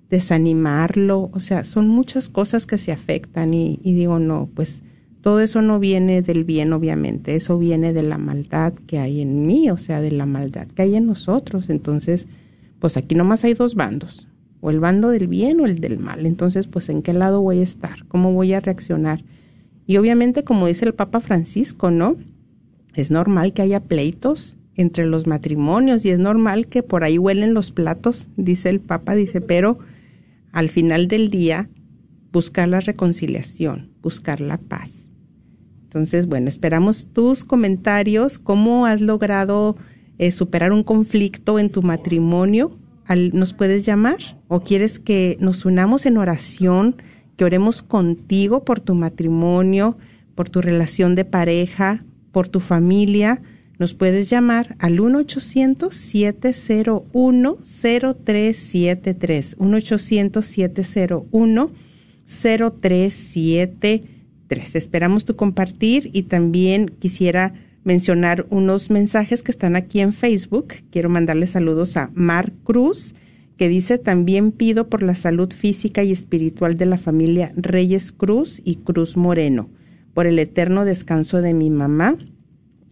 C: desanimarlo. O sea, son muchas cosas que se afectan y, y digo, no, pues todo eso no viene del bien, obviamente, eso viene de la maldad que hay en mí, o sea, de la maldad que hay en nosotros. Entonces, pues aquí nomás hay dos bandos, o el bando del bien o el del mal. Entonces, pues en qué lado voy a estar, cómo voy a reaccionar. Y obviamente, como dice el Papa Francisco, ¿no? Es normal que haya pleitos entre los matrimonios y es normal que por ahí huelen los platos, dice el Papa, dice, pero al final del día, buscar la reconciliación, buscar la paz entonces, bueno, esperamos tus comentarios. ¿Cómo has logrado eh, superar un conflicto en tu matrimonio? ¿Nos puedes llamar? ¿O quieres que nos unamos en oración, que oremos contigo por tu matrimonio, por tu relación de pareja, por tu familia? Nos puedes llamar al 1-800-701-0373. 1-800-701-0373 Esperamos tu compartir y también quisiera mencionar unos mensajes que están aquí en Facebook. Quiero mandarle saludos a Mar Cruz, que dice también pido por la salud física y espiritual de la familia Reyes Cruz y Cruz Moreno, por el eterno descanso de mi mamá,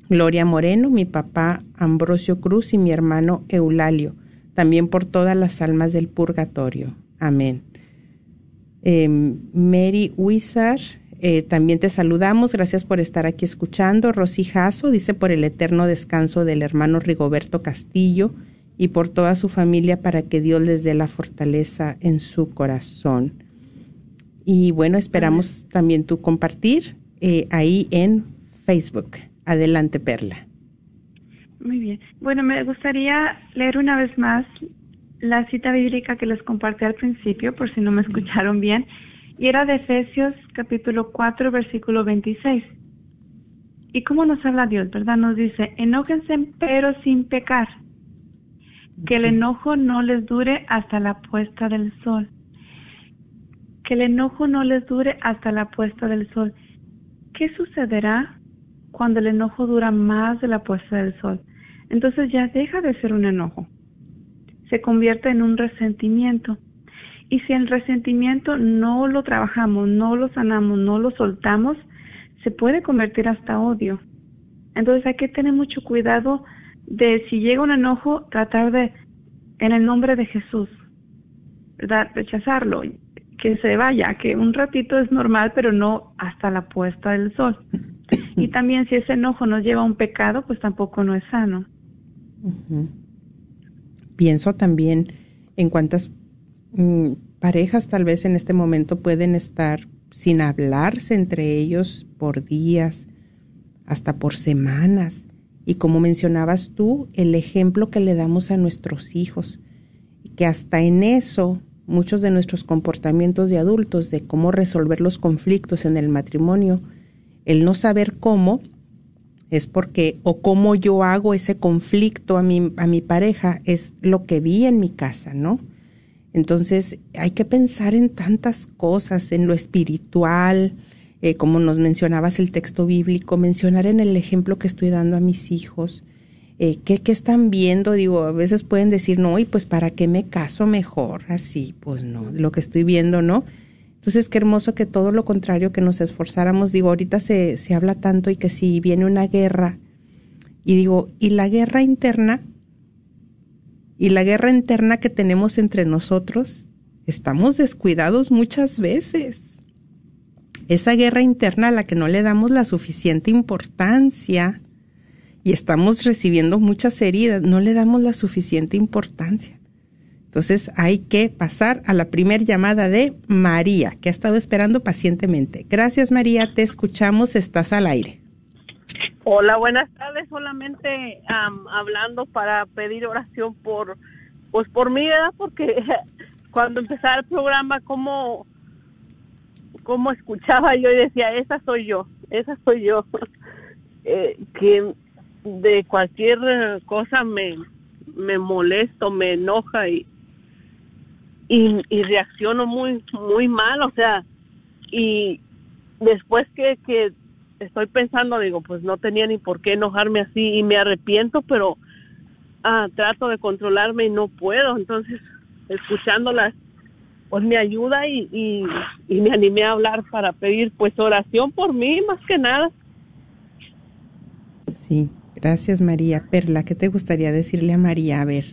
C: Gloria Moreno, mi papá Ambrosio Cruz y mi hermano Eulalio, también por todas las almas del purgatorio. Amén. Em, Mary Wizard, eh, también te saludamos. Gracias por estar aquí escuchando. Rosy Jasso dice por el eterno descanso del hermano Rigoberto Castillo y por toda su familia para que Dios les dé la fortaleza en su corazón. Y bueno, esperamos también tú compartir eh, ahí en Facebook. Adelante, Perla.
E: Muy bien. Bueno, me gustaría leer una vez más la cita bíblica que les compartí al principio, por si no me escucharon bien, y era de Efesios capítulo 4, versículo 26. ¿Y cómo nos habla Dios, verdad? Nos dice, enójense pero sin pecar, que el enojo no les dure hasta la puesta del sol. Que el enojo no les dure hasta la puesta del sol. ¿Qué sucederá cuando el enojo dura más de la puesta del sol? Entonces ya deja de ser un enojo. Se convierte en un resentimiento. Y si el resentimiento no lo trabajamos, no lo sanamos, no lo soltamos, se puede convertir hasta odio. Entonces hay que tener mucho cuidado de si llega un enojo, tratar de, en el nombre de Jesús, ¿verdad? Rechazarlo, que se vaya, que un ratito es normal, pero no hasta la puesta del sol. Y también si ese enojo nos lleva a un pecado, pues tampoco no es sano.
C: Pienso también en cuántas parejas tal vez en este momento pueden estar sin hablarse entre ellos por días, hasta por semanas. Y como mencionabas tú, el ejemplo que le damos a nuestros hijos, que hasta en eso muchos de nuestros comportamientos de adultos, de cómo resolver los conflictos en el matrimonio, el no saber cómo, es porque, o cómo yo hago ese conflicto a mi, a mi pareja, es lo que vi en mi casa, ¿no? Entonces hay que pensar en tantas cosas, en lo espiritual, eh, como nos mencionabas el texto bíblico, mencionar en el ejemplo que estoy dando a mis hijos, eh, ¿qué, ¿qué, están viendo? Digo, a veces pueden decir, no, y pues para qué me caso mejor, así, pues no, lo que estoy viendo, ¿no? Entonces, qué hermoso que todo lo contrario, que nos esforzáramos. Digo, ahorita se, se habla tanto y que si viene una guerra, y digo, ¿y la guerra interna? ¿Y la guerra interna que tenemos entre nosotros? Estamos descuidados muchas veces. Esa guerra interna a la que no le damos la suficiente importancia y estamos recibiendo muchas heridas, no le damos la suficiente importancia. Entonces hay que pasar a la primera llamada de María, que ha estado esperando pacientemente. Gracias María, te escuchamos, estás al aire.
F: Hola, buenas tardes. Solamente hablando para pedir oración por, pues por mí, ¿verdad? Porque cuando empezaba el programa, como, como escuchaba yo y decía, esa soy yo, esa soy yo, eh, que de cualquier cosa me, me molesto, me enoja y, y, reacciono muy muy mal, o sea, y después que, que estoy pensando, digo, pues no tenía ni por qué enojarme así y me arrepiento, pero ah, trato de controlarme y no puedo, entonces escuchándolas pues me ayuda y, y, y me animé a hablar para pedir pues oración por mí más que nada.
C: Sí, gracias María. Perla, ¿qué te gustaría decirle a María? A ver.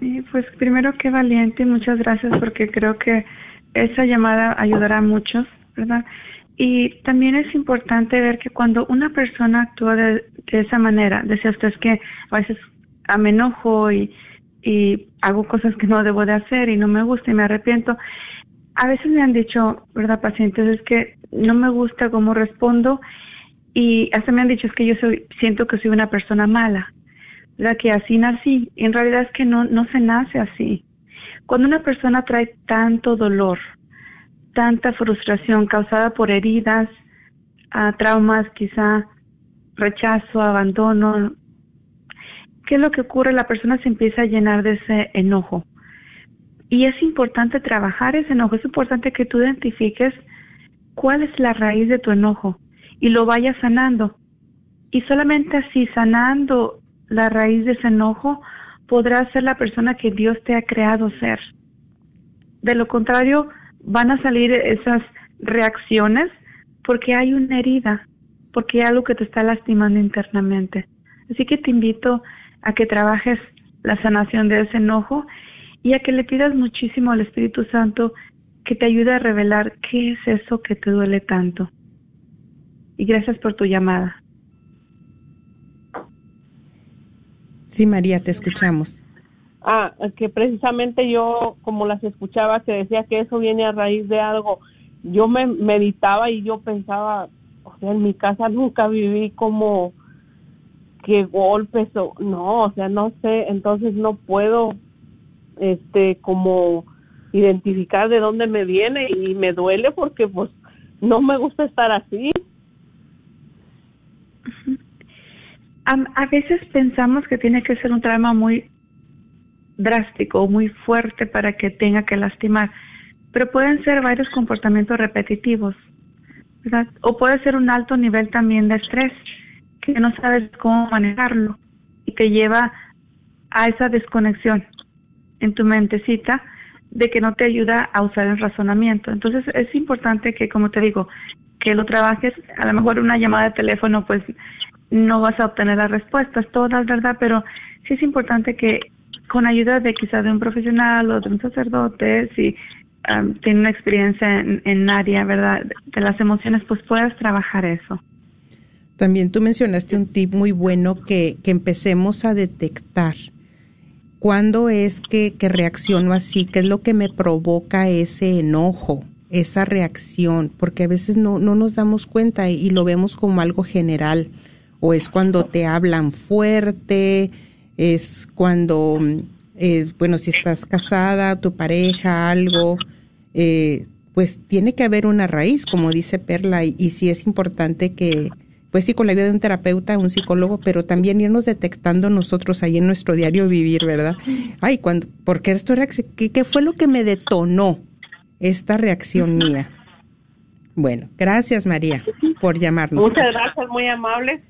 E: Sí, pues primero qué valiente muchas gracias porque creo que esa llamada ayudará a muchos, ¿verdad? Y también es importante ver que cuando una persona actúa de, esa manera, decía usted que a veces me enojo y, hago cosas que no debo de hacer y no me gusta y me arrepiento. A veces me han dicho, ¿verdad, pacientes? Es que no me gusta cómo respondo y hasta me han dicho es que yo soy, siento que soy una persona mala la que así nací. En realidad es que no, no se nace así. Cuando una persona trae tanto dolor, tanta frustración causada por heridas, traumas, quizá rechazo, abandono, ¿qué es lo que ocurre? La persona se empieza a llenar de ese enojo. Y es importante trabajar ese enojo, es importante que tú identifiques cuál es la raíz de tu enojo y lo vayas sanando. Y solamente así, sanando la raíz de ese enojo, podrás ser la persona que Dios te ha creado ser. De lo contrario, van a salir esas reacciones porque hay una herida, porque hay algo que te está lastimando internamente. Así que te invito a que trabajes la sanación de ese enojo y a que le pidas muchísimo al Espíritu Santo que te ayude a revelar qué es eso que te duele tanto. Y gracias por tu llamada.
C: Sí, María, te escuchamos.
F: Ah, que precisamente yo, como las escuchaba, que decía que eso viene a raíz de algo. Yo me meditaba y yo pensaba, o sea, en mi casa nunca viví como que golpes o no, o sea, no sé, entonces no puedo, este, como identificar de dónde me viene y me duele porque pues no me gusta estar así.
E: A, veces pensamos que tiene que ser un trauma muy drástico o muy fuerte para que tenga que lastimar, pero pueden ser varios comportamientos repetitivos, ¿verdad? O puede ser un alto nivel también de estrés, que no sabes cómo manejarlo y te lleva a esa desconexión en tu mentecita de que no te ayuda a usar el razonamiento. Entonces es importante que, como te digo, que lo trabajes, a lo mejor una llamada de teléfono, pues no vas a obtener las respuestas todas, ¿verdad? Pero sí es importante que con ayuda de quizás de un profesional o de un sacerdote, si um, tiene una experiencia en, en área, ¿verdad? De las emociones, pues puedas trabajar eso.
C: También tú mencionaste un tip muy bueno que, que empecemos a detectar cuándo es que, que reacciono así, qué es lo que me provoca ese enojo, esa reacción, porque a veces no, no nos damos cuenta y, lo vemos como algo general, o es cuando te hablan fuerte, es cuando, eh, bueno, si estás casada, tu pareja, algo, eh, pues tiene que haber una raíz, como dice Perla, y, y sí es importante que, pues sí, con la ayuda de un terapeuta, un psicólogo, pero también irnos detectando nosotros ahí en nuestro diario vivir, ¿verdad? Ay, cuando, ¿por qué esto ¿Qué, ¿Qué fue lo que me detonó esta reacción mía? Bueno, gracias María por llamarnos.
F: Muchas gracias, muy amable.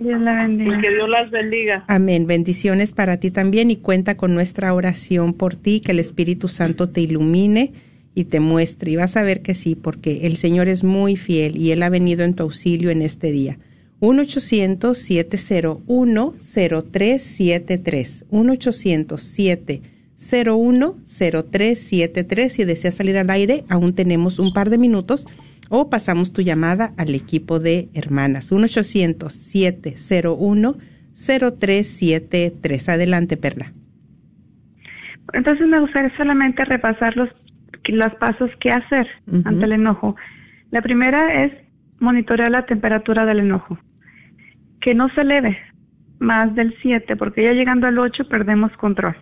E: Dios la bendiga.
F: Y que Dios las bendiga.
C: Amén. Bendiciones para ti también y cuenta con nuestra oración por ti, que el Espíritu Santo te ilumine y te muestre. Y vas a ver que sí, porque el Señor es muy fiel y Él ha venido en tu auxilio en este día. 1-800-701-0373. 1-800-701-0373. Si deseas salir al aire, aún tenemos un par de minutos o pasamos tu llamada al equipo de hermanas. 1-800-701-0373. Adelante, Perla.
E: Entonces me gustaría solamente repasar los los pasos que hacer ante el enojo. La primera es monitorear la temperatura del enojo, que no se eleve más del 7, porque ya llegando al 8 perdemos control.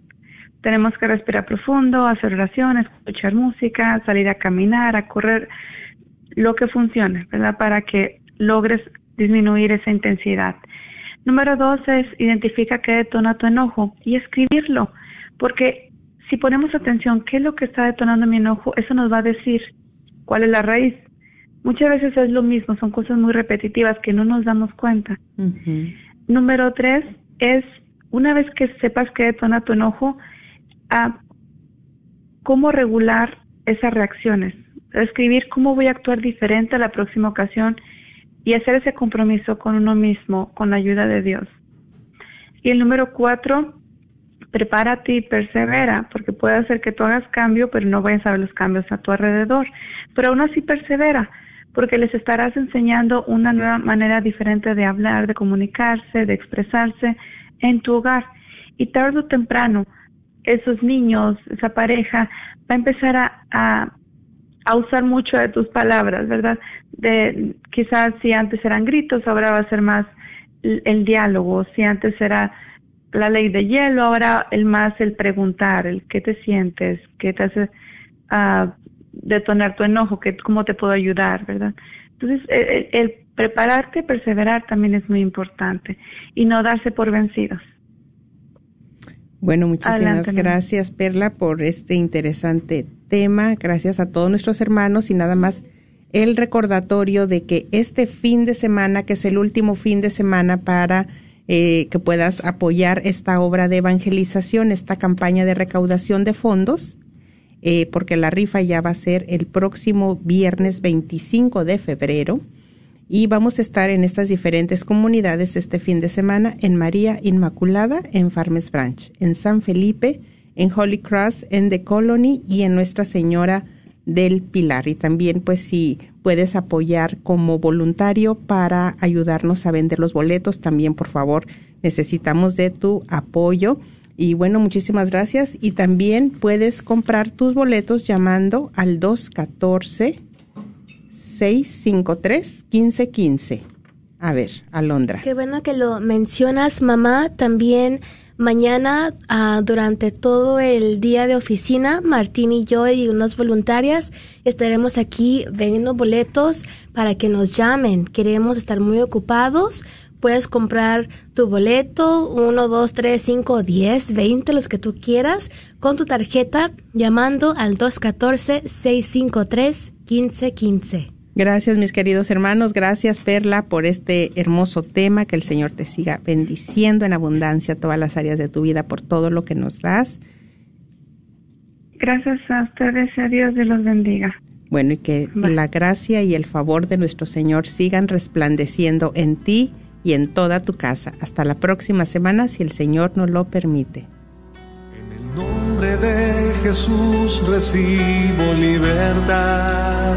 E: Tenemos que respirar profundo, hacer oraciones, escuchar música, salir a caminar, a correr, lo que funcione, ¿verdad? Para que logres disminuir esa intensidad. Número dos es identifica qué detona tu enojo y escribirlo, porque si ponemos atención, ¿qué es lo que está detonando mi enojo? Eso nos va a decir cuál es la raíz. Muchas veces es lo mismo, son cosas muy repetitivas que no nos damos cuenta. Número tres es, una vez que sepas qué detona tu enojo, a cómo regular esas reacciones. Escribir cómo voy a actuar diferente a la próxima ocasión y hacer ese compromiso con uno mismo, con la ayuda de Dios. Y el número cuatro prepárate y persevera, porque puede ser que tú hagas cambio, pero no vayas a ver los cambios a tu alrededor. Pero aún así persevera, porque les estarás enseñando una nueva manera diferente de hablar, de comunicarse, de expresarse en tu hogar. Y tarde o temprano, esos niños, esa pareja, va a empezar a, a, a usar mucho de tus palabras, ¿verdad? De quizás si antes eran gritos, ahora va a ser más el diálogo, si antes era la ley de hielo, ahora el más el preguntar, el qué te sientes, qué te hace uh, detonar tu enojo, qué, cómo te puedo ayudar, ¿verdad? Entonces, el, el, prepararte, perseverar también es muy importante y no darse por vencidos.
C: Bueno, muchísimas gracias, Perla, por este interesante tema. Gracias a todos nuestros hermanos y nada más el recordatorio de que este fin de semana, que es el último fin de semana para eh, que puedas apoyar esta obra de evangelización, esta campaña de recaudación de fondos, eh, porque la rifa ya va a ser el próximo viernes 25 de febrero y vamos a estar en estas diferentes comunidades este fin de semana en María Inmaculada, en Farmers Branch, en San Felipe, en Holy Cross, en The Colony y en Nuestra Señora del Pilar. Y también, pues, si puedes apoyar como voluntario para ayudarnos a vender los boletos, también, por favor, necesitamos de tu apoyo. Y bueno, muchísimas gracias. Y también puedes comprar tus boletos llamando al 214-653-1515. A ver, Alondra.
G: Qué bueno que lo mencionas, mamá. También mañana, ah, durante todo el día de oficina, Martín y yo y unas voluntarias estaremos aquí vendiendo boletos para que nos llamen. Queremos estar muy ocupados Puedes comprar tu boleto, 1, 2, 3, 5, 10, 20, los que tú quieras, con tu tarjeta llamando al 214-653-1515.
C: Gracias, mis queridos hermanos. Gracias, Perla, por este hermoso tema. Que el Señor te siga bendiciendo en abundancia todas las áreas de tu vida por todo lo que nos das.
E: Gracias a ustedes y a Dios de los bendiga.
C: Bueno, y que la gracia y el favor de nuestro Señor sigan resplandeciendo en ti y en toda tu casa. Hasta la próxima semana si el Señor nos lo permite.
H: En el nombre de Jesús recibo libertad.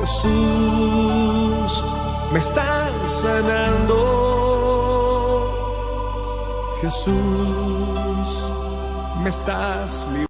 H: Jesús, me estás sanando. Jesús, me estás liberando.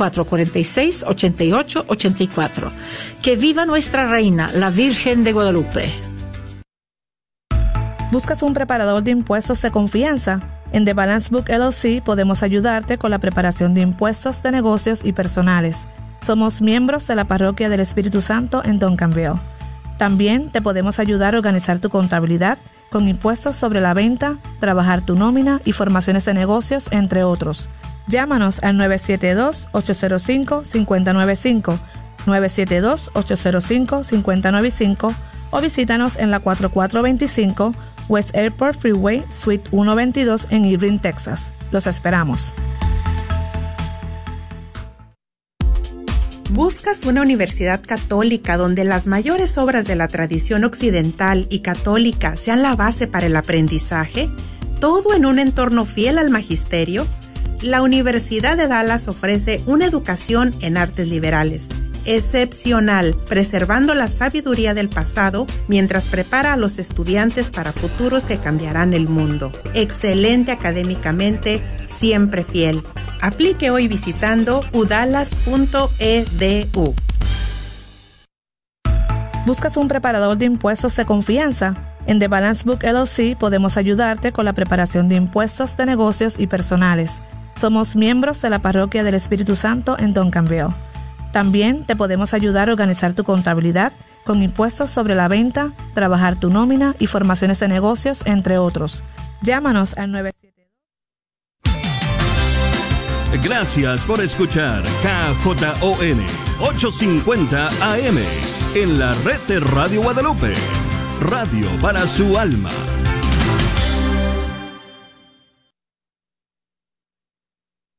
I: 446-8884. Que viva nuestra reina, la Virgen de Guadalupe.
J: ¿Buscas un preparador de impuestos de confianza? En The Balance Book LLC podemos ayudarte con la preparación de impuestos de negocios y personales. Somos miembros de la Parroquia del Espíritu Santo en Duncanville. También te podemos ayudar a organizar tu contabilidad con impuestos sobre la venta, trabajar tu nómina y formaciones de negocios, entre otros. Llámanos al 972-805-595, 972-805-595 o visítanos en la 4425 West Airport Freeway, Suite 122 en Irving, Texas. Los esperamos.
C: ¿Buscas una universidad católica donde las mayores obras de la tradición occidental y católica sean la base para el aprendizaje? ¿Todo en un entorno fiel al magisterio? La Universidad de Dallas ofrece una educación en artes liberales excepcional, preservando la sabiduría del pasado mientras prepara a los estudiantes para futuros que cambiarán el mundo. Excelente académicamente, siempre fiel. Aplique hoy visitando udalas.edu.
J: ¿Buscas un preparador de impuestos de confianza? En The Balance Book LLC podemos ayudarte con la preparación de impuestos de negocios y personales. Somos miembros de la Parroquia del Espíritu Santo en Duncanville. También te podemos ayudar a organizar tu contabilidad con impuestos sobre la venta, trabajar tu nómina y formaciones de negocios, entre otros. Llámanos al 972.
B: Gracias por escuchar KJON 850 AM en la red de Radio Guadalupe. Radio para su alma.